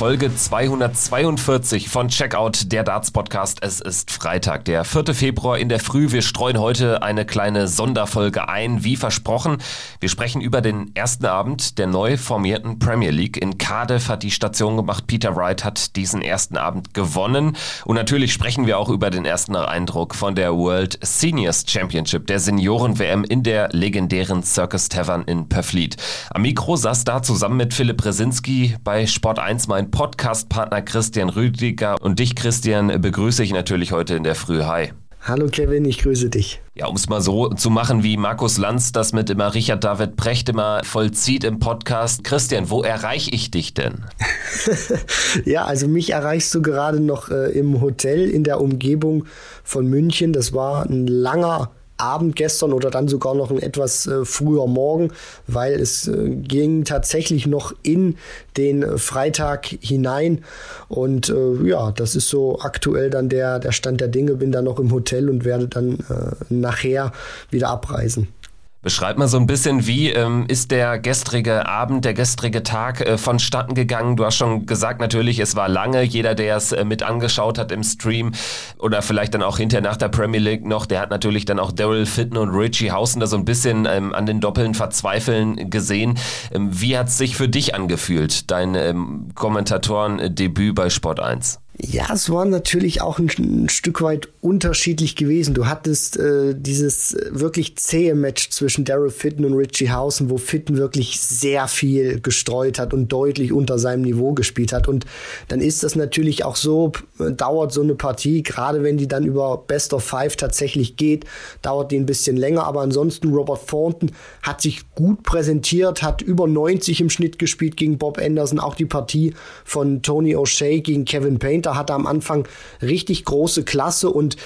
Folge 242 von Checkout, der Darts Podcast. Es ist Freitag, der 4. Februar in der Früh. Wir streuen heute eine kleine Sonderfolge ein, wie versprochen. Wir sprechen über den ersten Abend der neu formierten Premier League. In Cardiff hat die Station gemacht. Peter Wright hat diesen ersten Abend gewonnen. Und natürlich sprechen wir auch über den ersten Eindruck von der World Seniors Championship, der Senioren-WM in der legendären Circus Tavern in Pöfflied. Am Mikro saß da zusammen mit Philipp Resinski bei Sport 1 mein Podcast-Partner Christian Rüdiger. Und dich, Christian, begrüße ich natürlich heute in der Früh. Hi. Hallo Kevin, ich grüße dich. Ja, um es mal so zu machen, wie Markus Lanz das mit immer Richard David Precht immer vollzieht im Podcast. Christian, wo erreiche ich dich denn? ja, also mich erreichst du gerade noch äh, im Hotel in der Umgebung von München. Das war ein langer Abend gestern oder dann sogar noch ein etwas äh, früher Morgen, weil es äh, ging tatsächlich noch in den Freitag hinein. Und äh, ja, das ist so aktuell dann der, der Stand der Dinge. Bin dann noch im Hotel und werde dann äh, nachher wieder abreisen. Beschreib mal so ein bisschen, wie ähm, ist der gestrige Abend, der gestrige Tag äh, vonstatten gegangen? Du hast schon gesagt, natürlich, es war lange. Jeder, der es äh, mit angeschaut hat im Stream oder vielleicht dann auch hinterher nach der Premier League noch, der hat natürlich dann auch Daryl Fitton und Richie Hausen da so ein bisschen ähm, an den Doppeln verzweifeln gesehen. Ähm, wie hat es sich für dich angefühlt, dein ähm, Kommentatoren-Debüt bei Sport 1? Ja, es war natürlich auch ein, ein Stück weit unterschiedlich gewesen. Du hattest äh, dieses wirklich zähe Match zwischen Daryl Fitton und Richie Hausen, wo Fitton wirklich sehr viel gestreut hat und deutlich unter seinem Niveau gespielt hat. Und dann ist das natürlich auch so, dauert so eine Partie, gerade wenn die dann über Best of Five tatsächlich geht, dauert die ein bisschen länger. Aber ansonsten, Robert Thornton hat sich gut präsentiert, hat über 90 im Schnitt gespielt gegen Bob Anderson. Auch die Partie von Tony O'Shea gegen Kevin Painter Winter hatte am Anfang richtig große Klasse und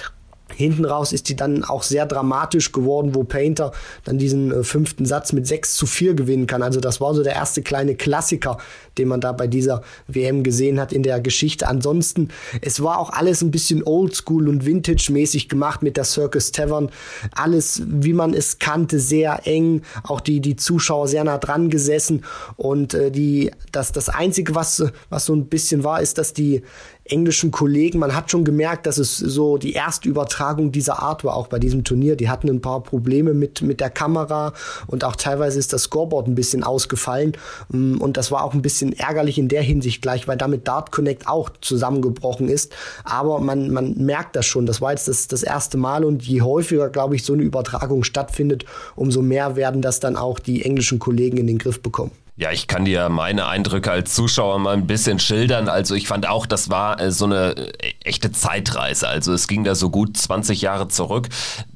Hinten raus ist die dann auch sehr dramatisch geworden, wo Painter dann diesen äh, fünften Satz mit 6 zu 4 gewinnen kann. Also das war so der erste kleine Klassiker, den man da bei dieser WM gesehen hat in der Geschichte. Ansonsten, es war auch alles ein bisschen oldschool und vintage-mäßig gemacht mit der Circus Tavern. Alles, wie man es kannte, sehr eng. Auch die, die Zuschauer sehr nah dran gesessen. Und äh, die, das, das Einzige, was, was so ein bisschen war, ist, dass die englischen Kollegen. Man hat schon gemerkt, dass es so die erste Übertragung dieser Art war, auch bei diesem Turnier. Die hatten ein paar Probleme mit, mit der Kamera und auch teilweise ist das Scoreboard ein bisschen ausgefallen. Mm, und das war auch ein bisschen ärgerlich in der Hinsicht gleich, weil damit Dart Connect auch zusammengebrochen ist. Aber man, man merkt das schon. Das war jetzt das, das erste Mal und je häufiger, glaube ich, so eine Übertragung stattfindet, umso mehr werden das dann auch die englischen Kollegen in den Griff bekommen. Ja, ich kann dir meine Eindrücke als Zuschauer mal ein bisschen schildern. Also ich fand auch, das war äh, so eine äh, echte Zeitreise. Also es ging da so gut 20 Jahre zurück.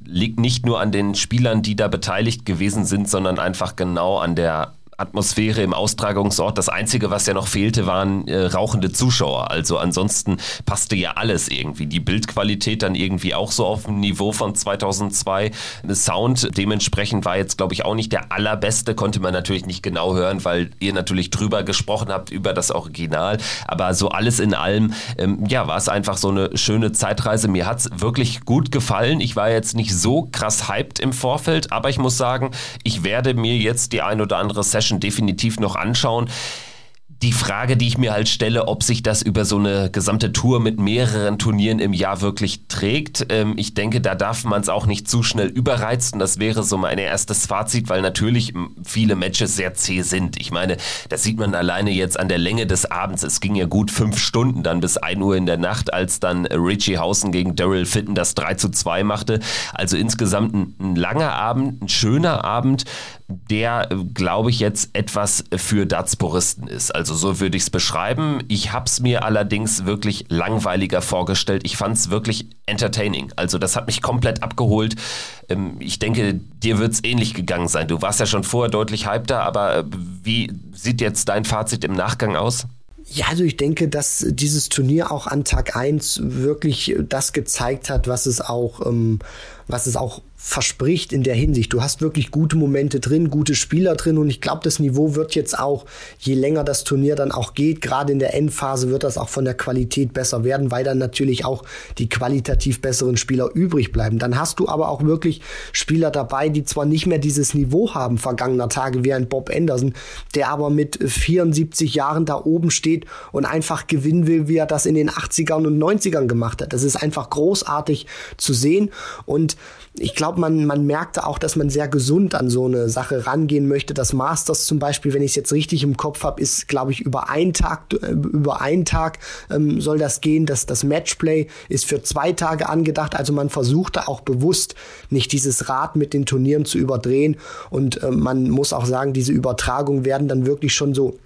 Liegt nicht nur an den Spielern, die da beteiligt gewesen sind, sondern einfach genau an der Atmosphäre im Austragungsort. Das Einzige, was ja noch fehlte, waren äh, rauchende Zuschauer. Also ansonsten passte ja alles irgendwie. Die Bildqualität dann irgendwie auch so auf dem Niveau von 2002. Sound dementsprechend war jetzt, glaube ich, auch nicht der allerbeste. Konnte man natürlich nicht genau hören, weil ihr natürlich drüber gesprochen habt über das Original. Aber so alles in allem, ähm, ja, war es einfach so eine schöne Zeitreise. Mir hat es wirklich gut gefallen. Ich war jetzt nicht so krass hyped im Vorfeld, aber ich muss sagen, ich werde mir jetzt die ein oder andere Session Session definitiv noch anschauen die Frage, die ich mir halt stelle, ob sich das über so eine gesamte Tour mit mehreren Turnieren im Jahr wirklich trägt. Ähm, ich denke, da darf man es auch nicht zu schnell überreizen. Das wäre so mein erstes Fazit, weil natürlich viele Matches sehr zäh sind. Ich meine, das sieht man alleine jetzt an der Länge des Abends. Es ging ja gut fünf Stunden dann bis ein Uhr in der Nacht, als dann Richie Hausen gegen Daryl Fitton das 3 zu 2 machte. Also insgesamt ein, ein langer Abend, ein schöner Abend, der, glaube ich, jetzt etwas für Darts-Puristen ist. Also so würde ich es beschreiben. Ich habe es mir allerdings wirklich langweiliger vorgestellt. Ich fand es wirklich entertaining. Also das hat mich komplett abgeholt. Ähm, ich denke, dir wird es ähnlich gegangen sein. Du warst ja schon vorher deutlich hypter, aber äh, wie sieht jetzt dein Fazit im Nachgang aus? Ja, also ich denke, dass dieses Turnier auch an Tag 1 wirklich das gezeigt hat, was es auch ähm, was es auch verspricht in der Hinsicht. Du hast wirklich gute Momente drin, gute Spieler drin und ich glaube, das Niveau wird jetzt auch, je länger das Turnier dann auch geht, gerade in der Endphase wird das auch von der Qualität besser werden, weil dann natürlich auch die qualitativ besseren Spieler übrig bleiben. Dann hast du aber auch wirklich Spieler dabei, die zwar nicht mehr dieses Niveau haben vergangener Tage wie ein Bob Anderson, der aber mit 74 Jahren da oben steht und einfach gewinnen will, wie er das in den 80ern und 90ern gemacht hat. Das ist einfach großartig zu sehen und ich glaube, man, man merkte auch, dass man sehr gesund an so eine Sache rangehen möchte. Das Masters zum Beispiel, wenn ich es jetzt richtig im Kopf habe, ist, glaube ich, über einen Tag, äh, über einen Tag ähm, soll das gehen. Das, das Matchplay ist für zwei Tage angedacht. Also man versuchte auch bewusst nicht dieses Rad mit den Turnieren zu überdrehen. Und äh, man muss auch sagen, diese Übertragungen werden dann wirklich schon so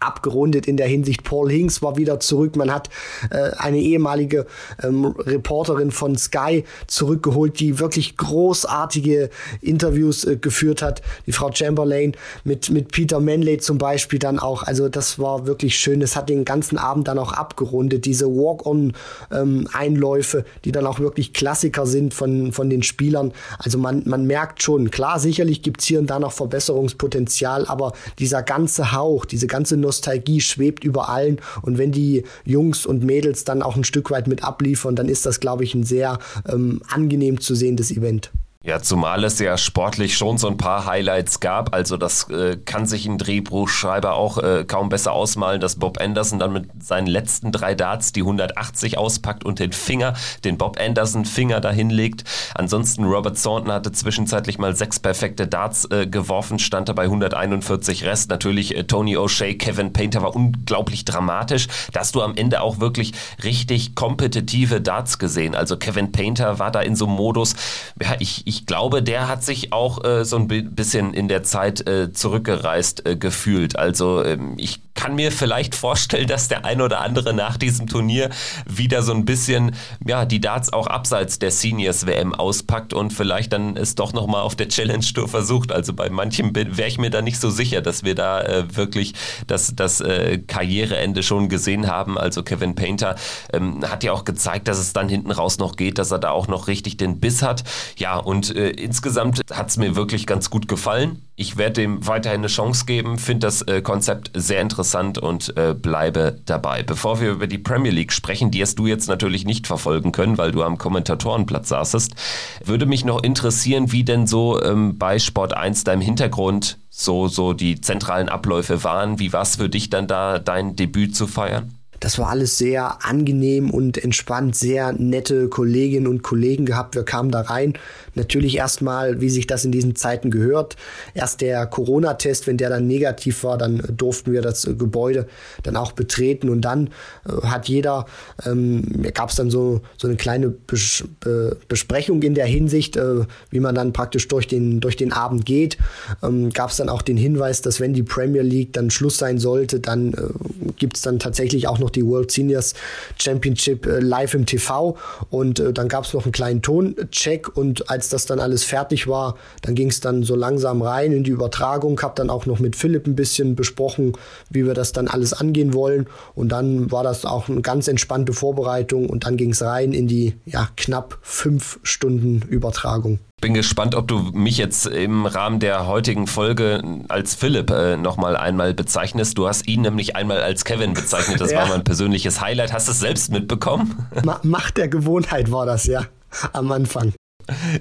abgerundet in der Hinsicht. Paul Hinks war wieder zurück. Man hat äh, eine ehemalige ähm, Reporterin von Sky zurückgeholt, die wirklich großartige Interviews äh, geführt hat. Die Frau Chamberlain mit, mit Peter Manley zum Beispiel dann auch. Also das war wirklich schön. Das hat den ganzen Abend dann auch abgerundet. Diese Walk-on-Einläufe, ähm, die dann auch wirklich Klassiker sind von, von den Spielern. Also man, man merkt schon, klar, sicherlich gibt's hier und da noch Verbesserungspotenzial, aber dieser ganze Hauch, diese ganze Nostalgie schwebt über allen. Und wenn die Jungs und Mädels dann auch ein Stück weit mit abliefern, dann ist das, glaube ich, ein sehr ähm, angenehm zu sehendes Event. Ja, zumal es ja sportlich schon so ein paar Highlights gab. Also das äh, kann sich ein Drehbuchschreiber auch äh, kaum besser ausmalen, dass Bob Anderson dann mit seinen letzten drei Darts die 180 auspackt und den Finger, den Bob Anderson Finger dahin legt. Ansonsten Robert Thornton hatte zwischenzeitlich mal sechs perfekte Darts äh, geworfen, stand dabei 141 Rest. Natürlich äh, Tony O'Shea, Kevin Painter war unglaublich dramatisch. Da hast du am Ende auch wirklich richtig kompetitive Darts gesehen. Also Kevin Painter war da in so einem Modus, ja, ich ich glaube, der hat sich auch äh, so ein bisschen in der Zeit äh, zurückgereist äh, gefühlt. Also ähm, ich kann mir vielleicht vorstellen, dass der ein oder andere nach diesem Turnier wieder so ein bisschen ja die Darts auch abseits der Seniors WM auspackt und vielleicht dann es doch noch mal auf der Challenge Tour versucht. Also bei manchen wäre ich mir da nicht so sicher, dass wir da äh, wirklich das, das äh, Karriereende schon gesehen haben. Also Kevin Painter ähm, hat ja auch gezeigt, dass es dann hinten raus noch geht, dass er da auch noch richtig den Biss hat. Ja und äh, insgesamt hat es mir wirklich ganz gut gefallen. Ich werde dem weiterhin eine Chance geben, finde das äh, Konzept sehr interessant und äh, bleibe dabei. Bevor wir über die Premier League sprechen, die hast du jetzt natürlich nicht verfolgen können, weil du am Kommentatorenplatz saßest, würde mich noch interessieren, wie denn so ähm, bei Sport 1 da im Hintergrund so, so die zentralen Abläufe waren. Wie war es für dich dann da, dein Debüt zu feiern? Das war alles sehr angenehm und entspannt, sehr nette Kolleginnen und Kollegen gehabt. Wir kamen da rein. Natürlich erstmal, wie sich das in diesen Zeiten gehört. Erst der Corona-Test, wenn der dann negativ war, dann durften wir das Gebäude dann auch betreten und dann äh, hat jeder, ähm, gab es dann so, so eine kleine Bes Be Besprechung in der Hinsicht, äh, wie man dann praktisch durch den, durch den Abend geht. Ähm, gab es dann auch den Hinweis, dass wenn die Premier League dann Schluss sein sollte, dann äh, gibt es dann tatsächlich auch noch noch die World Seniors Championship äh, live im TV und äh, dann gab es noch einen kleinen Toncheck. Und als das dann alles fertig war, dann ging es dann so langsam rein in die Übertragung, habe dann auch noch mit Philipp ein bisschen besprochen, wie wir das dann alles angehen wollen. Und dann war das auch eine ganz entspannte Vorbereitung. Und dann ging es rein in die ja, knapp fünf Stunden Übertragung. Bin gespannt, ob du mich jetzt im Rahmen der heutigen Folge als Philipp äh, nochmal einmal bezeichnest. Du hast ihn nämlich einmal als Kevin bezeichnet. Das ja. war mein persönliches Highlight. Hast du es selbst mitbekommen? Macht der Gewohnheit war das ja am Anfang.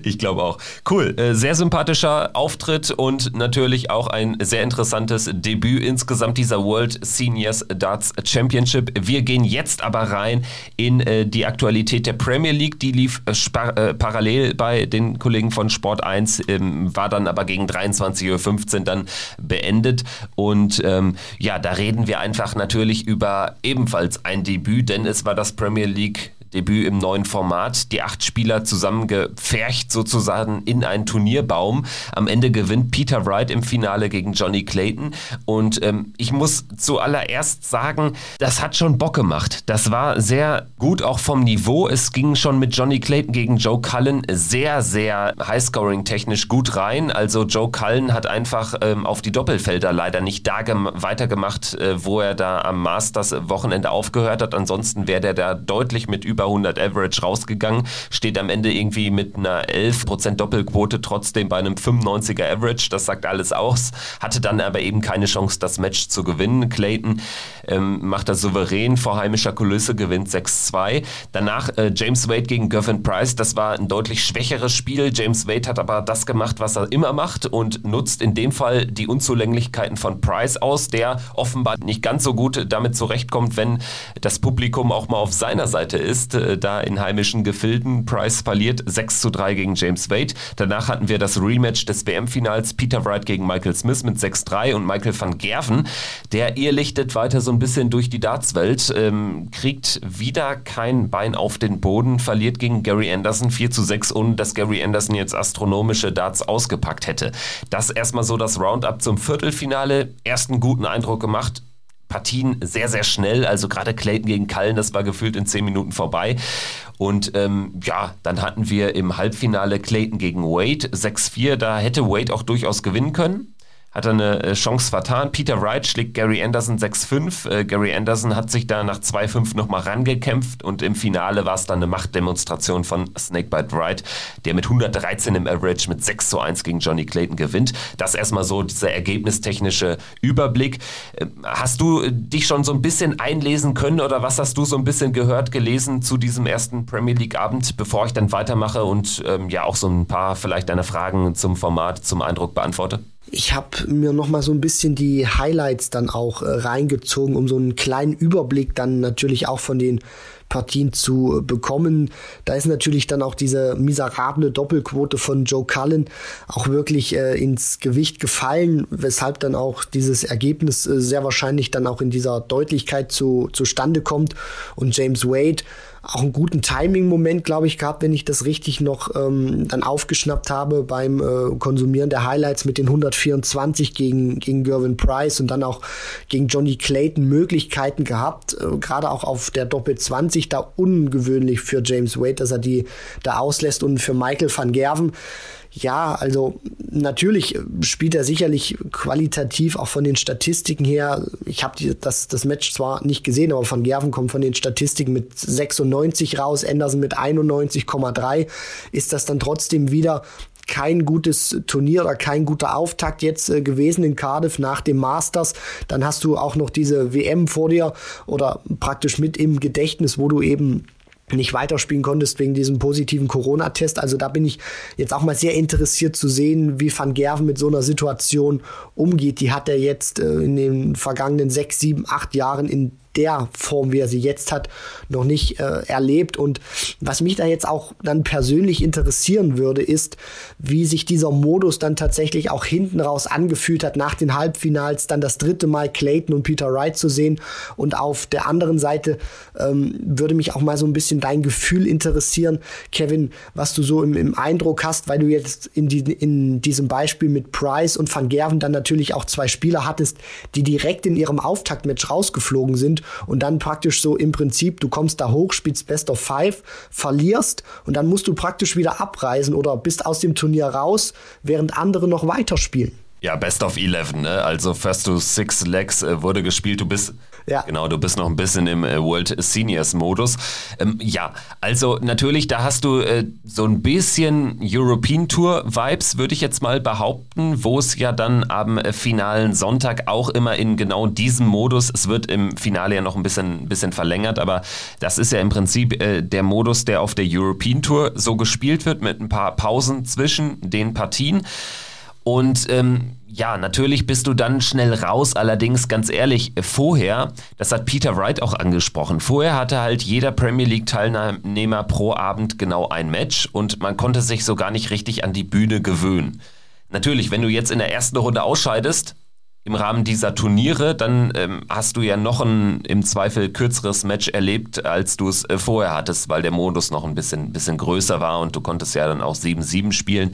Ich glaube auch. Cool. Äh, sehr sympathischer Auftritt und natürlich auch ein sehr interessantes Debüt insgesamt dieser World Seniors Darts Championship. Wir gehen jetzt aber rein in äh, die Aktualität der Premier League. Die lief äh, parallel bei den Kollegen von Sport 1, ähm, war dann aber gegen 23.15 Uhr dann beendet. Und ähm, ja, da reden wir einfach natürlich über ebenfalls ein Debüt, denn es war das Premier League Debüt im neuen Format. Die acht Spieler zusammengepfercht sozusagen in einen Turnierbaum. Am Ende gewinnt Peter Wright im Finale gegen Johnny Clayton. Und ähm, ich muss zuallererst sagen, das hat schon Bock gemacht. Das war sehr gut auch vom Niveau. Es ging schon mit Johnny Clayton gegen Joe Cullen sehr, sehr highscoring-technisch gut rein. Also Joe Cullen hat einfach ähm, auf die Doppelfelder leider nicht da weitergemacht, äh, wo er da am Masters Wochenende aufgehört hat. Ansonsten wäre der da deutlich mit über über 100 Average rausgegangen, steht am Ende irgendwie mit einer 11% Doppelquote trotzdem bei einem 95er Average. Das sagt alles aus. Hatte dann aber eben keine Chance, das Match zu gewinnen. Clayton ähm, macht das souverän vor heimischer Kulisse, gewinnt 6-2. Danach äh, James Wade gegen Gervin Price. Das war ein deutlich schwächeres Spiel. James Wade hat aber das gemacht, was er immer macht und nutzt in dem Fall die Unzulänglichkeiten von Price aus, der offenbar nicht ganz so gut damit zurechtkommt, wenn das Publikum auch mal auf seiner Seite ist, äh, da in heimischen Gefilden. Price verliert 6 zu 3 gegen James Wade. Danach hatten wir das Rematch des WM-Finals Peter Wright gegen Michael Smith mit 6-3 und Michael van Gerven, der irrlichtet weiter so ein bisschen durch die Dartswelt, ähm, kriegt wieder kein Bein auf den Boden, verliert gegen Gary Anderson 4 zu 6, ohne dass Gary Anderson jetzt astronomische Darts ausgepackt hätte. Das erstmal so das Roundup zum Viertelfinale. Ersten guten Eindruck gemacht. Partien sehr, sehr schnell. Also gerade Clayton gegen Cullen, das war gefühlt in zehn Minuten vorbei. Und ähm, ja, dann hatten wir im Halbfinale Clayton gegen Wade 6-4. Da hätte Wade auch durchaus gewinnen können hat er eine äh, Chance vertan. Peter Wright schlägt Gary Anderson 6-5. Äh, Gary Anderson hat sich da nach 2-5 nochmal rangekämpft und im Finale war es dann eine Machtdemonstration von Snakebite Wright, der mit 113 im Average mit 6 zu 1 gegen Johnny Clayton gewinnt. Das erstmal so dieser ergebnistechnische Überblick. Äh, hast du dich schon so ein bisschen einlesen können oder was hast du so ein bisschen gehört, gelesen zu diesem ersten Premier League Abend, bevor ich dann weitermache und ähm, ja auch so ein paar vielleicht deine Fragen zum Format, zum Eindruck beantworte? Ich habe mir noch mal so ein bisschen die Highlights dann auch äh, reingezogen, um so einen kleinen Überblick dann natürlich auch von den Partien zu bekommen. Da ist natürlich dann auch diese miserable Doppelquote von Joe Cullen auch wirklich äh, ins Gewicht gefallen, weshalb dann auch dieses Ergebnis äh, sehr wahrscheinlich dann auch in dieser Deutlichkeit zu, zustande kommt. Und James Wade auch einen guten Timing-Moment, glaube ich, gehabt, wenn ich das richtig noch ähm, dann aufgeschnappt habe beim äh, Konsumieren der Highlights mit den 124 gegen, gegen Gervin Price und dann auch gegen Johnny Clayton Möglichkeiten gehabt, äh, gerade auch auf der Doppel 20, da ungewöhnlich für James Wade, dass er die da auslässt und für Michael van Gerven ja, also natürlich spielt er sicherlich qualitativ auch von den Statistiken her. Ich habe das, das Match zwar nicht gesehen, aber von Gerven kommt von den Statistiken mit 96 raus, Anderson mit 91,3. Ist das dann trotzdem wieder kein gutes Turnier oder kein guter Auftakt jetzt äh, gewesen in Cardiff nach dem Masters. Dann hast du auch noch diese WM vor dir oder praktisch mit im Gedächtnis, wo du eben nicht weiterspielen konntest wegen diesem positiven Corona-Test. Also da bin ich jetzt auch mal sehr interessiert zu sehen, wie Van Gerven mit so einer Situation umgeht. Die hat er jetzt äh, in den vergangenen sechs, sieben, acht Jahren in der Form, wie er sie jetzt hat, noch nicht äh, erlebt. Und was mich da jetzt auch dann persönlich interessieren würde, ist, wie sich dieser Modus dann tatsächlich auch hinten raus angefühlt hat, nach den Halbfinals dann das dritte Mal Clayton und Peter Wright zu sehen. Und auf der anderen Seite ähm, würde mich auch mal so ein bisschen dein Gefühl interessieren, Kevin, was du so im, im Eindruck hast, weil du jetzt in, die, in diesem Beispiel mit Price und Van Gerven dann natürlich auch zwei Spieler hattest, die direkt in ihrem Auftaktmatch rausgeflogen sind und dann praktisch so im Prinzip, du kommst da hoch, spielst Best of Five, verlierst und dann musst du praktisch wieder abreisen oder bist aus dem Turnier raus, während andere noch weiterspielen. Ja, Best of Eleven, ne? Also First to Six Legs äh, wurde gespielt. Du bist ja. Genau, du bist noch ein bisschen im äh, World Seniors Modus. Ähm, ja, also natürlich, da hast du äh, so ein bisschen European Tour Vibes, würde ich jetzt mal behaupten, wo es ja dann am äh, finalen Sonntag auch immer in genau diesem Modus, es wird im Finale ja noch ein bisschen, bisschen verlängert, aber das ist ja im Prinzip äh, der Modus, der auf der European Tour so gespielt wird, mit ein paar Pausen zwischen den Partien. Und ähm, ja, natürlich bist du dann schnell raus. Allerdings, ganz ehrlich, vorher, das hat Peter Wright auch angesprochen, vorher hatte halt jeder Premier League-Teilnehmer pro Abend genau ein Match und man konnte sich so gar nicht richtig an die Bühne gewöhnen. Natürlich, wenn du jetzt in der ersten Runde ausscheidest, im Rahmen dieser Turniere, dann ähm, hast du ja noch ein im Zweifel kürzeres Match erlebt, als du es äh, vorher hattest, weil der Modus noch ein bisschen, bisschen größer war und du konntest ja dann auch 7-7 spielen.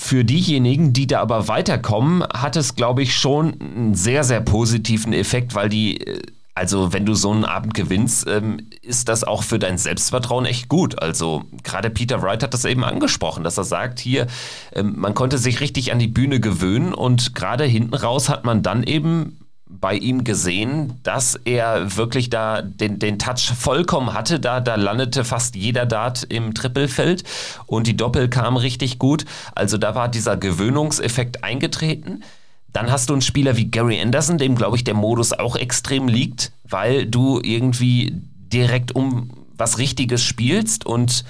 Für diejenigen, die da aber weiterkommen, hat es, glaube ich, schon einen sehr, sehr positiven Effekt, weil die, äh, also wenn du so einen Abend gewinnst, ähm, ist das auch für dein Selbstvertrauen echt gut. Also gerade Peter Wright hat das eben angesprochen, dass er sagt, hier, ähm, man konnte sich richtig an die Bühne gewöhnen und gerade hinten raus hat man dann eben bei ihm gesehen, dass er wirklich da den, den Touch vollkommen hatte. Da, da landete fast jeder Dart im Trippelfeld und die Doppel kam richtig gut. Also da war dieser Gewöhnungseffekt eingetreten. Dann hast du einen Spieler wie Gary Anderson, dem glaube ich der Modus auch extrem liegt, weil du irgendwie direkt um was Richtiges spielst und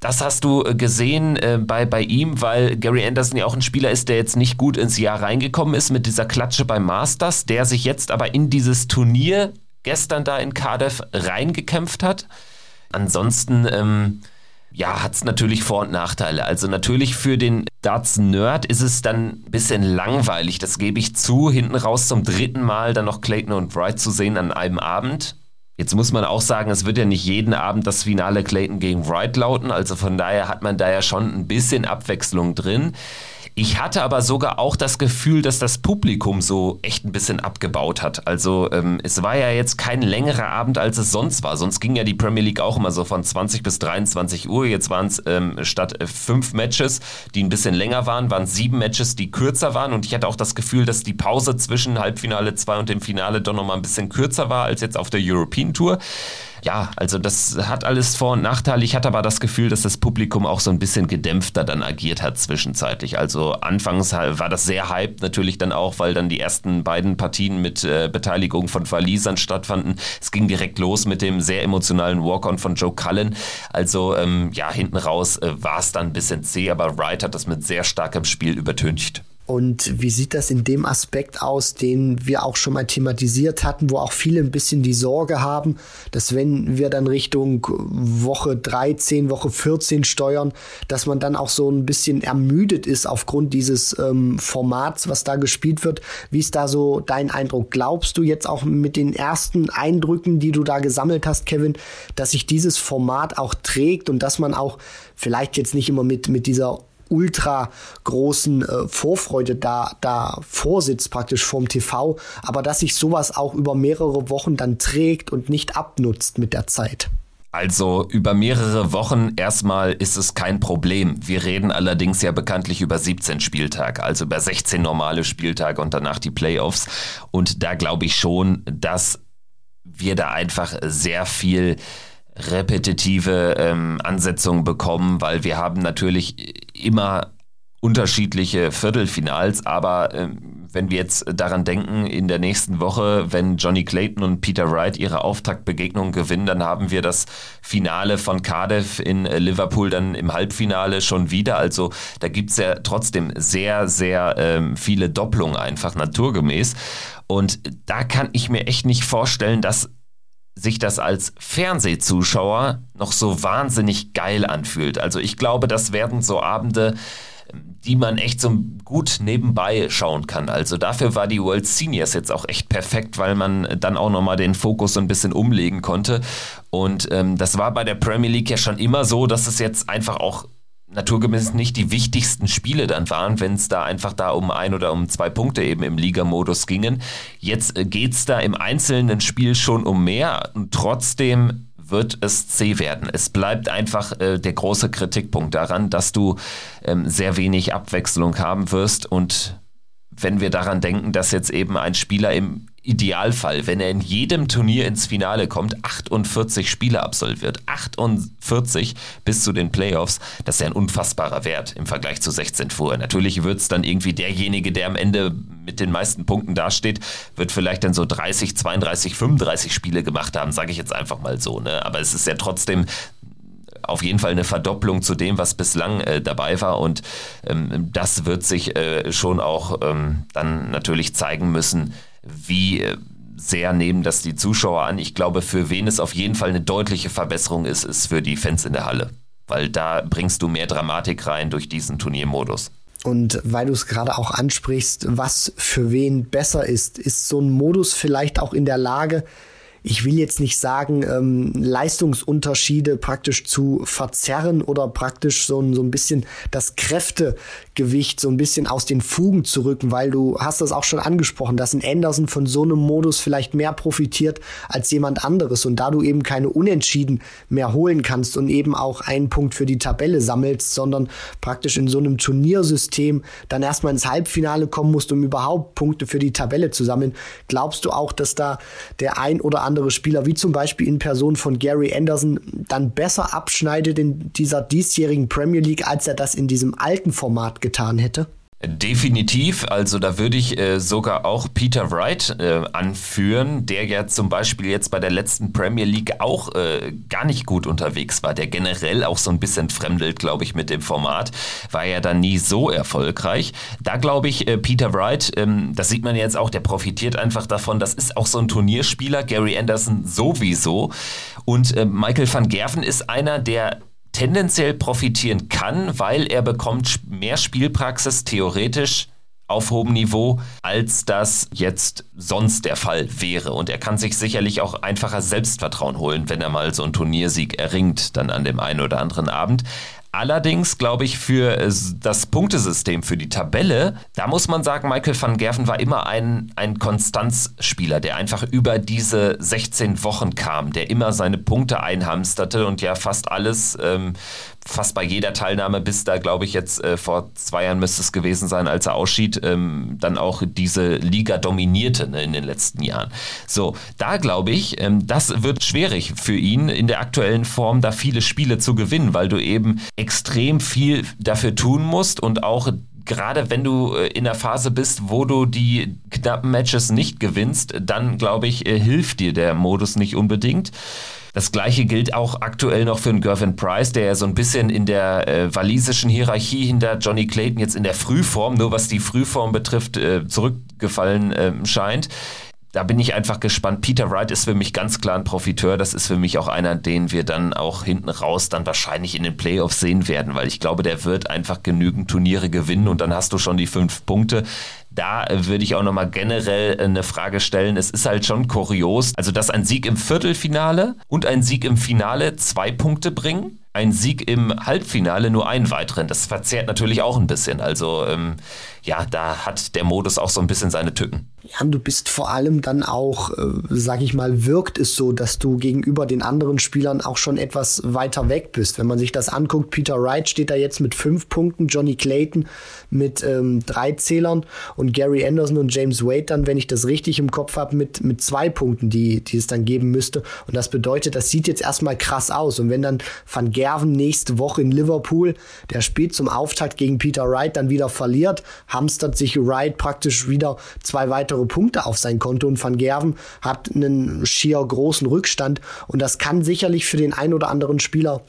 das hast du äh, gesehen äh, bei, bei ihm, weil Gary Anderson ja auch ein Spieler ist, der jetzt nicht gut ins Jahr reingekommen ist mit dieser Klatsche beim Masters, der sich jetzt aber in dieses Turnier gestern da in Cardiff reingekämpft hat. Ansonsten, ähm, ja, hat es natürlich Vor- und Nachteile. Also natürlich für den Darts-Nerd ist es dann ein bisschen langweilig, das gebe ich zu, hinten raus zum dritten Mal dann noch Clayton und Wright zu sehen an einem Abend. Jetzt muss man auch sagen, es wird ja nicht jeden Abend das Finale Clayton gegen Wright lauten, also von daher hat man da ja schon ein bisschen Abwechslung drin. Ich hatte aber sogar auch das Gefühl, dass das Publikum so echt ein bisschen abgebaut hat. Also ähm, es war ja jetzt kein längerer Abend, als es sonst war. Sonst ging ja die Premier League auch immer so von 20 bis 23 Uhr. Jetzt waren es ähm, statt äh, fünf Matches, die ein bisschen länger waren, waren sieben Matches, die kürzer waren. Und ich hatte auch das Gefühl, dass die Pause zwischen Halbfinale 2 und dem Finale doch nochmal ein bisschen kürzer war als jetzt auf der European Tour ja, also das hat alles Vor- und Nachteile. Ich hatte aber das Gefühl, dass das Publikum auch so ein bisschen gedämpfter dann agiert hat zwischenzeitlich. Also anfangs war das sehr hyped natürlich dann auch, weil dann die ersten beiden Partien mit äh, Beteiligung von Verliesern stattfanden. Es ging direkt los mit dem sehr emotionalen Walk-on von Joe Cullen. Also ähm, ja, hinten raus äh, war es dann ein bisschen zäh, aber Wright hat das mit sehr starkem Spiel übertüncht. Und wie sieht das in dem Aspekt aus, den wir auch schon mal thematisiert hatten, wo auch viele ein bisschen die Sorge haben, dass wenn wir dann Richtung Woche 13, Woche 14 steuern, dass man dann auch so ein bisschen ermüdet ist aufgrund dieses ähm, Formats, was da gespielt wird. Wie ist da so dein Eindruck? Glaubst du jetzt auch mit den ersten Eindrücken, die du da gesammelt hast, Kevin, dass sich dieses Format auch trägt und dass man auch vielleicht jetzt nicht immer mit, mit dieser ultra großen äh, Vorfreude da, da vorsitzt, praktisch vorm TV, aber dass sich sowas auch über mehrere Wochen dann trägt und nicht abnutzt mit der Zeit. Also über mehrere Wochen erstmal ist es kein Problem. Wir reden allerdings ja bekanntlich über 17 Spieltage, also über 16 normale Spieltage und danach die Playoffs. Und da glaube ich schon, dass wir da einfach sehr viel repetitive ähm, Ansetzungen bekommen, weil wir haben natürlich immer unterschiedliche Viertelfinals, aber ähm, wenn wir jetzt daran denken, in der nächsten Woche, wenn Johnny Clayton und Peter Wright ihre Auftaktbegegnung gewinnen, dann haben wir das Finale von Cardiff in äh, Liverpool dann im Halbfinale schon wieder. Also da gibt es ja trotzdem sehr, sehr ähm, viele Doppelungen einfach naturgemäß. Und da kann ich mir echt nicht vorstellen, dass sich das als Fernsehzuschauer noch so wahnsinnig geil anfühlt. Also ich glaube, das werden so Abende, die man echt so gut nebenbei schauen kann. Also dafür war die World Seniors jetzt auch echt perfekt, weil man dann auch nochmal den Fokus so ein bisschen umlegen konnte. Und ähm, das war bei der Premier League ja schon immer so, dass es jetzt einfach auch naturgemäß nicht die wichtigsten Spiele dann waren, wenn es da einfach da um ein oder um zwei Punkte eben im Ligamodus gingen. Jetzt äh, geht es da im einzelnen Spiel schon um mehr und trotzdem wird es zäh werden. Es bleibt einfach äh, der große Kritikpunkt daran, dass du ähm, sehr wenig Abwechslung haben wirst und wenn wir daran denken, dass jetzt eben ein Spieler im Idealfall, wenn er in jedem Turnier ins Finale kommt, 48 Spiele absolviert. 48 bis zu den Playoffs. Das ist ja ein unfassbarer Wert im Vergleich zu 16 vorher. Natürlich wird es dann irgendwie derjenige, der am Ende mit den meisten Punkten dasteht, wird vielleicht dann so 30, 32, 35 Spiele gemacht haben, sage ich jetzt einfach mal so. Ne? Aber es ist ja trotzdem auf jeden Fall eine Verdopplung zu dem, was bislang äh, dabei war. Und ähm, das wird sich äh, schon auch ähm, dann natürlich zeigen müssen, wie äh, sehr nehmen das die Zuschauer an. Ich glaube, für wen es auf jeden Fall eine deutliche Verbesserung ist, ist für die Fans in der Halle. Weil da bringst du mehr Dramatik rein durch diesen Turniermodus. Und weil du es gerade auch ansprichst, was für wen besser ist, ist so ein Modus vielleicht auch in der Lage, ich will jetzt nicht sagen, ähm, Leistungsunterschiede praktisch zu verzerren oder praktisch so, so ein bisschen das Kräfte Gleichgewicht so ein bisschen aus den Fugen zu rücken, weil du hast das auch schon angesprochen, dass ein Anderson von so einem Modus vielleicht mehr profitiert als jemand anderes und da du eben keine Unentschieden mehr holen kannst und eben auch einen Punkt für die Tabelle sammelst, sondern praktisch in so einem Turniersystem dann erstmal ins Halbfinale kommen musst, um überhaupt Punkte für die Tabelle zu sammeln, glaubst du auch, dass da der ein oder andere Spieler, wie zum Beispiel in Person von Gary Anderson, dann besser abschneidet in dieser diesjährigen Premier League, als er das in diesem alten Format getan hätte? Definitiv, also da würde ich äh, sogar auch Peter Wright äh, anführen, der ja zum Beispiel jetzt bei der letzten Premier League auch äh, gar nicht gut unterwegs war, der generell auch so ein bisschen fremdelt, glaube ich, mit dem Format, war ja dann nie so erfolgreich. Da glaube ich, äh, Peter Wright, ähm, das sieht man jetzt auch, der profitiert einfach davon, das ist auch so ein Turnierspieler, Gary Anderson sowieso und äh, Michael van Gerven ist einer, der tendenziell profitieren kann, weil er bekommt mehr Spielpraxis theoretisch auf hohem Niveau, als das jetzt sonst der Fall wäre. Und er kann sich sicherlich auch einfacher Selbstvertrauen holen, wenn er mal so einen Turniersieg erringt, dann an dem einen oder anderen Abend. Allerdings glaube ich für das Punktesystem, für die Tabelle, da muss man sagen, Michael van Gerven war immer ein, ein Konstanzspieler, der einfach über diese 16 Wochen kam, der immer seine Punkte einhamsterte und ja fast alles ähm, fast bei jeder Teilnahme, bis da, glaube ich, jetzt äh, vor zwei Jahren müsste es gewesen sein, als er ausschied, ähm, dann auch diese Liga dominierte ne, in den letzten Jahren. So, da glaube ich, ähm, das wird schwierig für ihn in der aktuellen Form, da viele Spiele zu gewinnen, weil du eben extrem viel dafür tun musst und auch gerade wenn du äh, in der Phase bist, wo du die knappen Matches nicht gewinnst, dann glaube ich, äh, hilft dir der Modus nicht unbedingt. Das gleiche gilt auch aktuell noch für einen Gervin Price, der ja so ein bisschen in der äh, walisischen Hierarchie hinter Johnny Clayton jetzt in der Frühform, nur was die Frühform betrifft, äh, zurückgefallen äh, scheint. Da bin ich einfach gespannt. Peter Wright ist für mich ganz klar ein Profiteur. Das ist für mich auch einer, den wir dann auch hinten raus dann wahrscheinlich in den Playoffs sehen werden, weil ich glaube, der wird einfach genügend Turniere gewinnen und dann hast du schon die fünf Punkte da würde ich auch nochmal generell eine Frage stellen. Es ist halt schon kurios, also dass ein Sieg im Viertelfinale und ein Sieg im Finale zwei Punkte bringen ein Sieg im Halbfinale nur einen weiteren. Das verzerrt natürlich auch ein bisschen. Also ähm, ja, da hat der Modus auch so ein bisschen seine Tücken. Ja, du bist vor allem dann auch, äh, sag ich mal, wirkt es so, dass du gegenüber den anderen Spielern auch schon etwas weiter weg bist. Wenn man sich das anguckt, Peter Wright steht da jetzt mit fünf Punkten, Johnny Clayton mit ähm, drei Zählern und Gary Anderson und James Wade dann, wenn ich das richtig im Kopf habe, mit, mit zwei Punkten, die, die es dann geben müsste. Und das bedeutet, das sieht jetzt erstmal krass aus. Und wenn dann Van Gerven nächste Woche in Liverpool. Der spielt zum Auftakt gegen Peter Wright dann wieder verliert. Hamstert sich Wright praktisch wieder zwei weitere Punkte auf sein Konto und Van Gerven hat einen schier großen Rückstand. Und das kann sicherlich für den ein oder anderen Spieler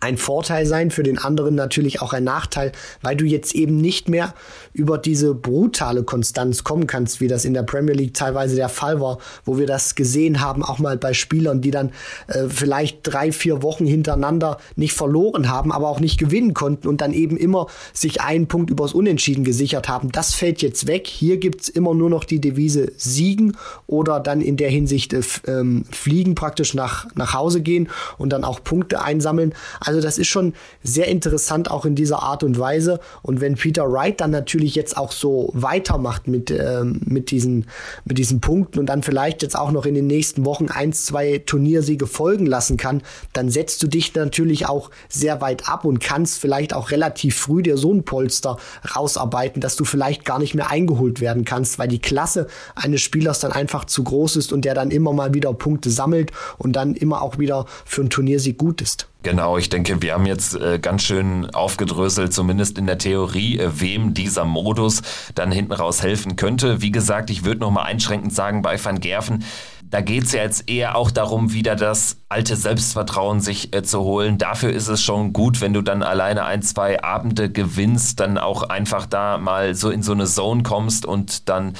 ein Vorteil sein, für den anderen natürlich auch ein Nachteil, weil du jetzt eben nicht mehr über diese brutale Konstanz kommen kannst, wie das in der Premier League teilweise der Fall war, wo wir das gesehen haben, auch mal bei Spielern, die dann äh, vielleicht drei, vier Wochen hintereinander nicht verloren haben, aber auch nicht gewinnen konnten und dann eben immer sich einen Punkt übers Unentschieden gesichert haben. Das fällt jetzt weg. Hier gibt's immer nur noch die Devise siegen oder dann in der Hinsicht äh, ähm, fliegen, praktisch nach, nach Hause gehen und dann auch Punkte einsammeln. Also das ist schon sehr interessant auch in dieser Art und Weise. Und wenn Peter Wright dann natürlich jetzt auch so weitermacht mit, ähm, mit, diesen, mit diesen Punkten und dann vielleicht jetzt auch noch in den nächsten Wochen eins, zwei Turniersiege folgen lassen kann, dann setzt du dich natürlich auch sehr weit ab und kannst vielleicht auch relativ früh dir so ein Polster rausarbeiten, dass du vielleicht gar nicht mehr eingeholt werden kannst, weil die Klasse eines Spielers dann einfach zu groß ist und der dann immer mal wieder Punkte sammelt und dann immer auch wieder für ein Turniersieg gut ist. Genau, ich denke, wir haben jetzt äh, ganz schön aufgedröselt, zumindest in der Theorie, äh, wem dieser Modus dann hinten raus helfen könnte. Wie gesagt, ich würde noch mal einschränkend sagen, bei Van Gerven, da geht es ja jetzt eher auch darum, wieder das alte Selbstvertrauen sich äh, zu holen. Dafür ist es schon gut, wenn du dann alleine ein, zwei Abende gewinnst, dann auch einfach da mal so in so eine Zone kommst und dann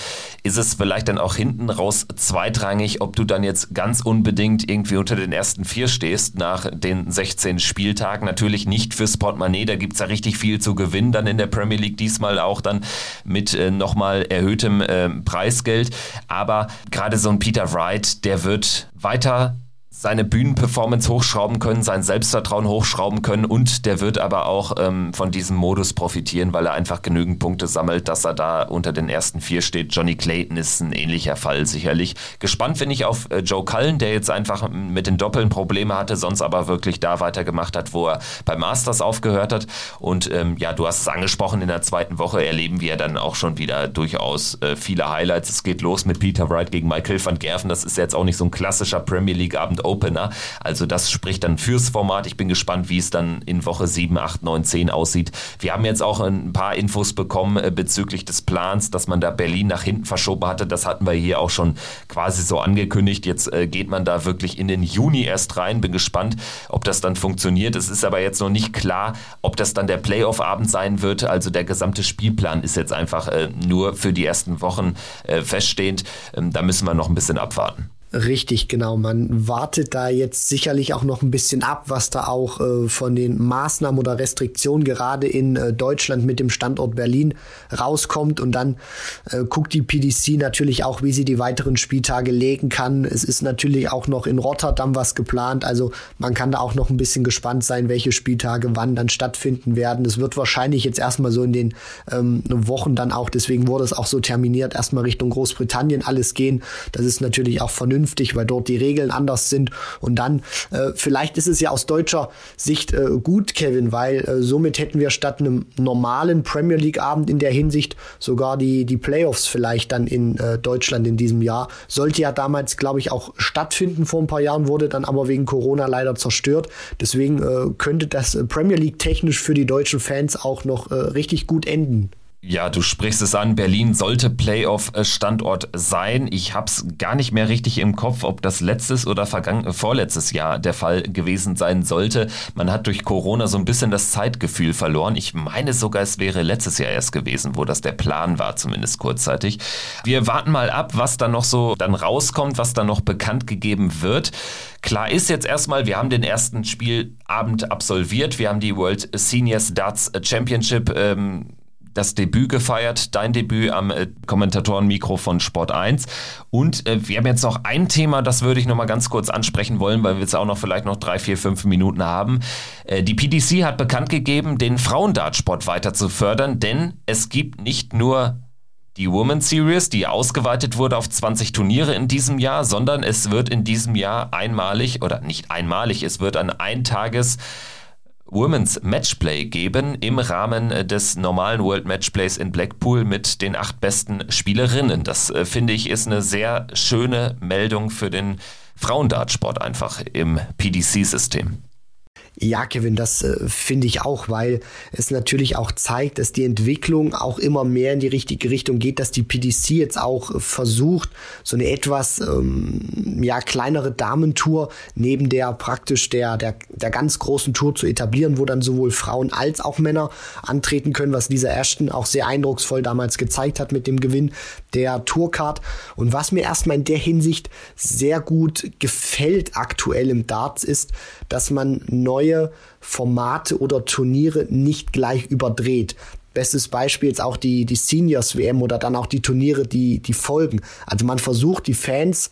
ist es vielleicht dann auch hinten raus zweitrangig, ob du dann jetzt ganz unbedingt irgendwie unter den ersten vier stehst nach den 16 Spieltagen. Natürlich nicht fürs Portemonnaie, da gibt es ja richtig viel zu gewinnen dann in der Premier League, diesmal auch dann mit äh, nochmal erhöhtem äh, Preisgeld. Aber gerade so ein Peter Wright, der wird weiter seine Bühnenperformance hochschrauben können, sein Selbstvertrauen hochschrauben können und der wird aber auch ähm, von diesem Modus profitieren, weil er einfach genügend Punkte sammelt, dass er da unter den ersten vier steht. Johnny Clayton ist ein ähnlicher Fall sicherlich. Gespannt bin ich auf äh, Joe Cullen, der jetzt einfach mit den Doppeln Probleme hatte, sonst aber wirklich da weitergemacht hat, wo er beim Masters aufgehört hat. Und ähm, ja, du hast es angesprochen, in der zweiten Woche erleben wir dann auch schon wieder durchaus äh, viele Highlights. Es geht los mit Peter Wright gegen Michael van Gerven. Das ist jetzt auch nicht so ein klassischer Premier League Abend Opener. Also das spricht dann fürs Format. Ich bin gespannt, wie es dann in Woche 7, 8, 9, 10 aussieht. Wir haben jetzt auch ein paar Infos bekommen äh, bezüglich des Plans, dass man da Berlin nach hinten verschoben hatte. Das hatten wir hier auch schon quasi so angekündigt. Jetzt äh, geht man da wirklich in den Juni erst rein. Bin gespannt, ob das dann funktioniert. Es ist aber jetzt noch nicht klar, ob das dann der Playoff-Abend sein wird. Also der gesamte Spielplan ist jetzt einfach äh, nur für die ersten Wochen äh, feststehend. Ähm, da müssen wir noch ein bisschen abwarten. Richtig, genau. Man wartet da jetzt sicherlich auch noch ein bisschen ab, was da auch äh, von den Maßnahmen oder Restriktionen gerade in äh, Deutschland mit dem Standort Berlin rauskommt. Und dann äh, guckt die PDC natürlich auch, wie sie die weiteren Spieltage legen kann. Es ist natürlich auch noch in Rotterdam was geplant. Also man kann da auch noch ein bisschen gespannt sein, welche Spieltage wann dann stattfinden werden. Es wird wahrscheinlich jetzt erstmal so in den ähm, Wochen dann auch, deswegen wurde es auch so terminiert, erstmal Richtung Großbritannien alles gehen. Das ist natürlich auch vernünftig vernünftig, weil dort die Regeln anders sind. Und dann, äh, vielleicht ist es ja aus deutscher Sicht äh, gut, Kevin, weil äh, somit hätten wir statt einem normalen Premier League-Abend in der Hinsicht sogar die, die Playoffs vielleicht dann in äh, Deutschland in diesem Jahr. Sollte ja damals, glaube ich, auch stattfinden vor ein paar Jahren, wurde dann aber wegen Corona leider zerstört. Deswegen äh, könnte das äh, Premier League technisch für die deutschen Fans auch noch äh, richtig gut enden. Ja, du sprichst es an. Berlin sollte Playoff-Standort sein. Ich habe es gar nicht mehr richtig im Kopf, ob das letztes oder vorletztes Jahr der Fall gewesen sein sollte. Man hat durch Corona so ein bisschen das Zeitgefühl verloren. Ich meine sogar, es wäre letztes Jahr erst gewesen, wo das der Plan war, zumindest kurzzeitig. Wir warten mal ab, was da noch so dann rauskommt, was da noch bekannt gegeben wird. Klar ist jetzt erstmal, wir haben den ersten Spielabend absolviert. Wir haben die World Seniors Darts Championship ähm, das Debüt gefeiert, dein Debüt am äh, Kommentatorenmikro von Sport 1. Und äh, wir haben jetzt noch ein Thema, das würde ich noch mal ganz kurz ansprechen wollen, weil wir jetzt auch noch vielleicht noch drei, vier, fünf Minuten haben. Äh, die PDC hat bekannt gegeben, den Frauendartsport weiter zu fördern, denn es gibt nicht nur die Women's Series, die ausgeweitet wurde auf 20 Turniere in diesem Jahr, sondern es wird in diesem Jahr einmalig oder nicht einmalig, es wird ein Eintages Women's Matchplay geben im Rahmen des normalen World Matchplays in Blackpool mit den acht besten Spielerinnen. Das äh, finde ich ist eine sehr schöne Meldung für den Frauendartsport einfach im PDC-System. Ja, Kevin, das äh, finde ich auch, weil es natürlich auch zeigt, dass die Entwicklung auch immer mehr in die richtige Richtung geht, dass die PDC jetzt auch versucht, so eine etwas ähm, ja kleinere Damentour neben der praktisch der, der der ganz großen Tour zu etablieren, wo dann sowohl Frauen als auch Männer antreten können, was Lisa Ashton auch sehr eindrucksvoll damals gezeigt hat mit dem Gewinn der Tourcard. Und was mir erstmal in der Hinsicht sehr gut gefällt aktuell im Darts ist, dass man neue Formate oder Turniere nicht gleich überdreht. Bestes Beispiel jetzt auch die, die Seniors WM oder dann auch die Turniere, die, die folgen. Also man versucht die Fans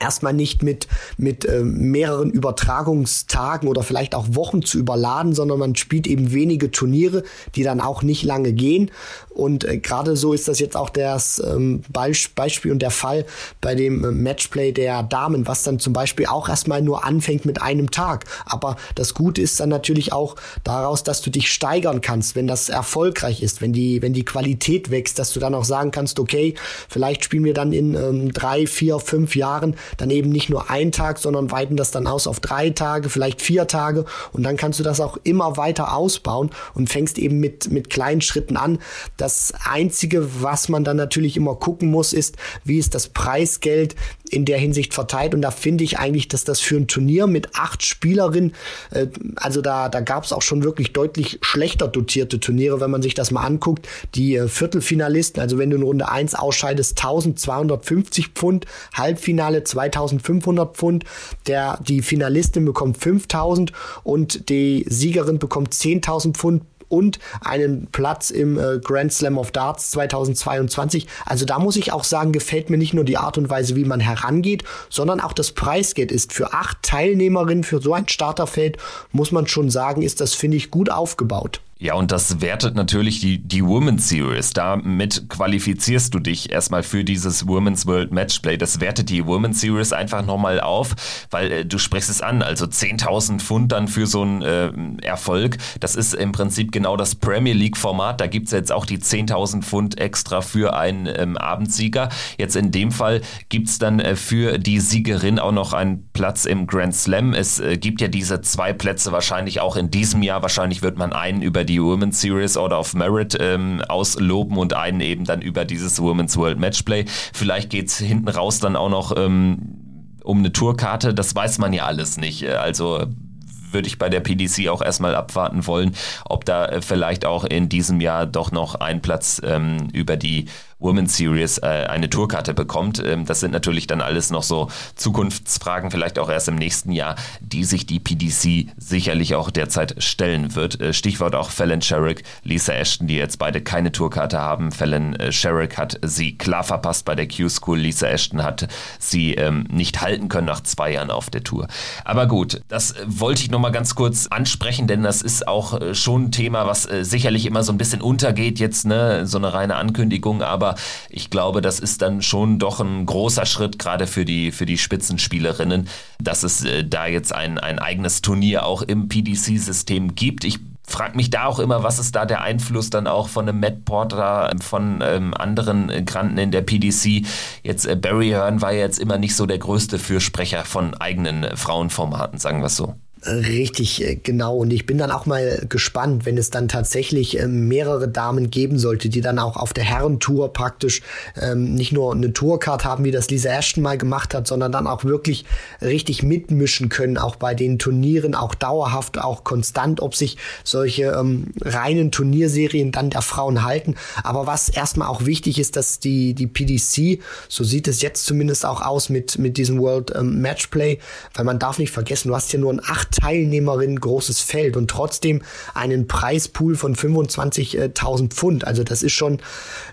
erstmal nicht mit, mit äh, mehreren Übertragungstagen oder vielleicht auch Wochen zu überladen, sondern man spielt eben wenige Turniere, die dann auch nicht lange gehen. Und äh, gerade so ist das jetzt auch das ähm, Beispiel und der Fall bei dem äh, Matchplay der Damen, was dann zum Beispiel auch erstmal nur anfängt mit einem Tag. Aber das Gute ist dann natürlich auch daraus, dass du dich steigern kannst, wenn das erfolgreich ist, wenn die, wenn die Qualität wächst, dass du dann auch sagen kannst, okay, vielleicht spielen wir dann in ähm, drei, vier, fünf Jahren dann eben nicht nur ein Tag, sondern weiten das dann aus auf drei Tage, vielleicht vier Tage und dann kannst du das auch immer weiter ausbauen und fängst eben mit, mit kleinen Schritten an. Das Einzige, was man dann natürlich immer gucken muss, ist, wie ist das Preisgeld in der Hinsicht verteilt und da finde ich eigentlich, dass das für ein Turnier mit acht Spielerinnen, äh, also da, da gab es auch schon wirklich deutlich schlechter dotierte Turniere, wenn man sich das mal anguckt. Die äh, Viertelfinalisten, also wenn du in Runde 1 ausscheidest, 1250 Pfund, Halbfinale 2500 Pfund. Der, die Finalistin bekommt 5000 und die Siegerin bekommt 10.000 Pfund und einen Platz im äh, Grand Slam of Darts 2022. Also da muss ich auch sagen, gefällt mir nicht nur die Art und Weise, wie man herangeht, sondern auch das Preisgeld ist für acht Teilnehmerinnen für so ein Starterfeld, muss man schon sagen, ist das, finde ich, gut aufgebaut. Ja, und das wertet natürlich die, die Women's Series. Damit qualifizierst du dich erstmal für dieses Women's World Matchplay. Das wertet die Women's Series einfach nochmal auf, weil äh, du sprichst es an. Also 10.000 Pfund dann für so einen äh, Erfolg. Das ist im Prinzip genau das Premier League Format. Da gibt's jetzt auch die 10.000 Pfund extra für einen ähm, Abendsieger. Jetzt in dem Fall gibt's dann äh, für die Siegerin auch noch einen Platz im Grand Slam. Es äh, gibt ja diese zwei Plätze wahrscheinlich auch in diesem Jahr. Wahrscheinlich wird man einen über die Women's Series Order of Merit ähm, ausloben und einen eben dann über dieses Women's World Matchplay. Vielleicht geht es hinten raus dann auch noch ähm, um eine Tourkarte. Das weiß man ja alles nicht. Also würde ich bei der PDC auch erstmal abwarten wollen, ob da äh, vielleicht auch in diesem Jahr doch noch ein Platz ähm, über die Women's Series äh, eine Tourkarte bekommt. Ähm, das sind natürlich dann alles noch so Zukunftsfragen, vielleicht auch erst im nächsten Jahr, die sich die PDC sicherlich auch derzeit stellen wird. Äh, Stichwort auch Fallon Sherrick, Lisa Ashton, die jetzt beide keine Tourkarte haben. Fallon äh, Sherrick hat sie klar verpasst bei der Q-School. Lisa Ashton hat sie ähm, nicht halten können nach zwei Jahren auf der Tour. Aber gut, das wollte ich nochmal ganz kurz ansprechen, denn das ist auch äh, schon ein Thema, was äh, sicherlich immer so ein bisschen untergeht jetzt, ne? so eine reine Ankündigung, aber ich glaube, das ist dann schon doch ein großer Schritt, gerade für die, für die Spitzenspielerinnen, dass es äh, da jetzt ein, ein eigenes Turnier auch im PDC-System gibt. Ich frage mich da auch immer, was ist da der Einfluss dann auch von einem Matt Porter, von ähm, anderen Granten in der PDC. Jetzt äh, Barry Hearn war jetzt immer nicht so der größte Fürsprecher von eigenen Frauenformaten, sagen wir es so. Richtig, äh, genau. Und ich bin dann auch mal gespannt, wenn es dann tatsächlich ähm, mehrere Damen geben sollte, die dann auch auf der Herrentour praktisch ähm, nicht nur eine Tourcard haben, wie das Lisa Ashton mal gemacht hat, sondern dann auch wirklich richtig mitmischen können, auch bei den Turnieren, auch dauerhaft, auch konstant, ob sich solche ähm, reinen Turnierserien dann der Frauen halten. Aber was erstmal auch wichtig ist, dass die, die PDC, so sieht es jetzt zumindest auch aus mit, mit diesem World ähm, Matchplay, weil man darf nicht vergessen, du hast ja nur ein acht Teilnehmerinnen großes Feld und trotzdem einen Preispool von 25.000 Pfund. Also das ist schon,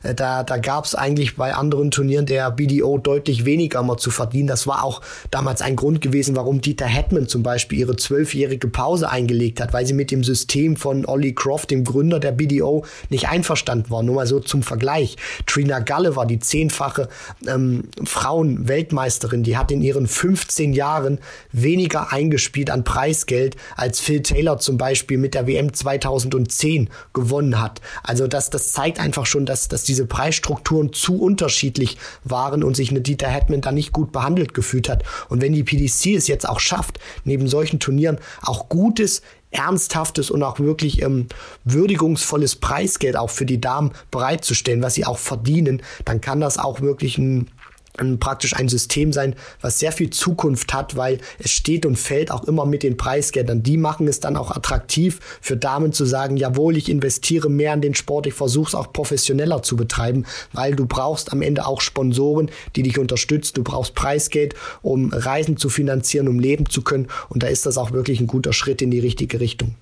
äh, da, da gab es eigentlich bei anderen Turnieren der BDO deutlich weniger mal zu verdienen. Das war auch damals ein Grund gewesen, warum Dieter Hetman zum Beispiel ihre zwölfjährige Pause eingelegt hat, weil sie mit dem System von Ollie Croft, dem Gründer der BDO, nicht einverstanden war. Nur mal so zum Vergleich. Trina Galle war die zehnfache ähm, Frauen-Weltmeisterin. Die hat in ihren 15 Jahren weniger eingespielt an Preis Preisgeld als Phil Taylor zum Beispiel mit der WM 2010 gewonnen hat. Also das, das zeigt einfach schon, dass, dass diese Preisstrukturen zu unterschiedlich waren und sich eine Dieter Hetman da nicht gut behandelt gefühlt hat. Und wenn die PDC es jetzt auch schafft, neben solchen Turnieren auch gutes ernsthaftes und auch wirklich ähm, würdigungsvolles Preisgeld auch für die Damen bereitzustellen, was sie auch verdienen, dann kann das auch wirklich ein ein, praktisch ein System sein, was sehr viel Zukunft hat, weil es steht und fällt auch immer mit den Preisgeldern. Die machen es dann auch attraktiv für Damen zu sagen, jawohl, ich investiere mehr in den Sport, ich versuche es auch professioneller zu betreiben, weil du brauchst am Ende auch Sponsoren, die dich unterstützen. Du brauchst Preisgeld, um Reisen zu finanzieren, um leben zu können. Und da ist das auch wirklich ein guter Schritt in die richtige Richtung.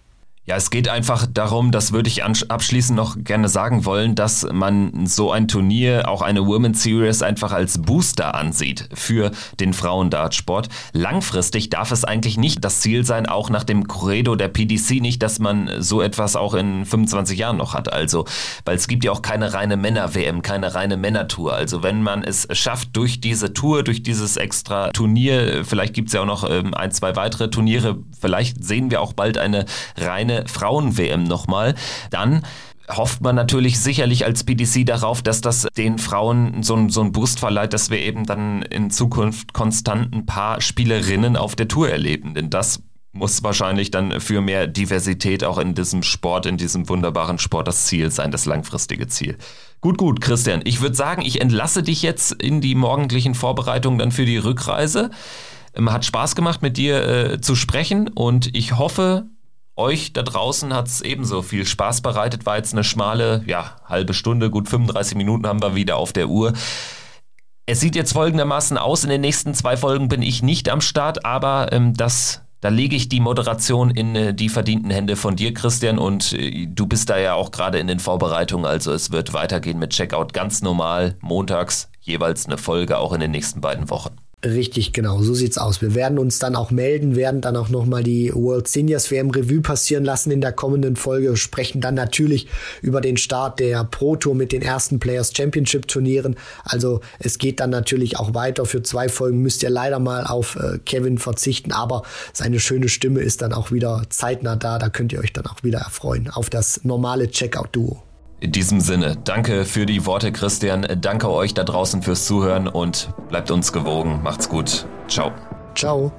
Ja, es geht einfach darum, das würde ich abschließend noch gerne sagen wollen, dass man so ein Turnier, auch eine Women's Series einfach als Booster ansieht für den Frauendartsport. Langfristig darf es eigentlich nicht das Ziel sein, auch nach dem Credo der PDC nicht, dass man so etwas auch in 25 Jahren noch hat. Also, weil es gibt ja auch keine reine Männer-WM, keine reine Männertour. Also wenn man es schafft, durch diese Tour, durch dieses extra Turnier, vielleicht gibt es ja auch noch ähm, ein, zwei weitere Turniere, vielleicht sehen wir auch bald eine reine Frauen-WM nochmal, dann hofft man natürlich sicherlich als PDC darauf, dass das den Frauen so, so einen Boost verleiht, dass wir eben dann in Zukunft konstant ein paar Spielerinnen auf der Tour erleben. Denn das muss wahrscheinlich dann für mehr Diversität auch in diesem Sport, in diesem wunderbaren Sport das Ziel sein, das langfristige Ziel. Gut, gut, Christian. Ich würde sagen, ich entlasse dich jetzt in die morgendlichen Vorbereitungen dann für die Rückreise. Ähm, hat Spaß gemacht, mit dir äh, zu sprechen und ich hoffe, euch da draußen hat es ebenso viel Spaß bereitet. War jetzt eine schmale, ja, halbe Stunde, gut 35 Minuten haben wir wieder auf der Uhr. Es sieht jetzt folgendermaßen aus. In den nächsten zwei Folgen bin ich nicht am Start, aber ähm, das Da lege ich die Moderation in äh, die verdienten Hände von dir, Christian, und äh, du bist da ja auch gerade in den Vorbereitungen. Also es wird weitergehen mit Checkout ganz normal, montags jeweils eine Folge, auch in den nächsten beiden Wochen. Richtig, genau, so sieht's aus. Wir werden uns dann auch melden, werden dann auch nochmal die World Seniors WM Revue passieren lassen in der kommenden Folge, sprechen dann natürlich über den Start der Pro Tour mit den ersten Players Championship Turnieren. Also es geht dann natürlich auch weiter. Für zwei Folgen müsst ihr leider mal auf äh, Kevin verzichten, aber seine schöne Stimme ist dann auch wieder zeitnah da. Da könnt ihr euch dann auch wieder erfreuen auf das normale Checkout-Duo. In diesem Sinne, danke für die Worte, Christian. Danke euch da draußen fürs Zuhören und bleibt uns gewogen. Macht's gut. Ciao. Ciao.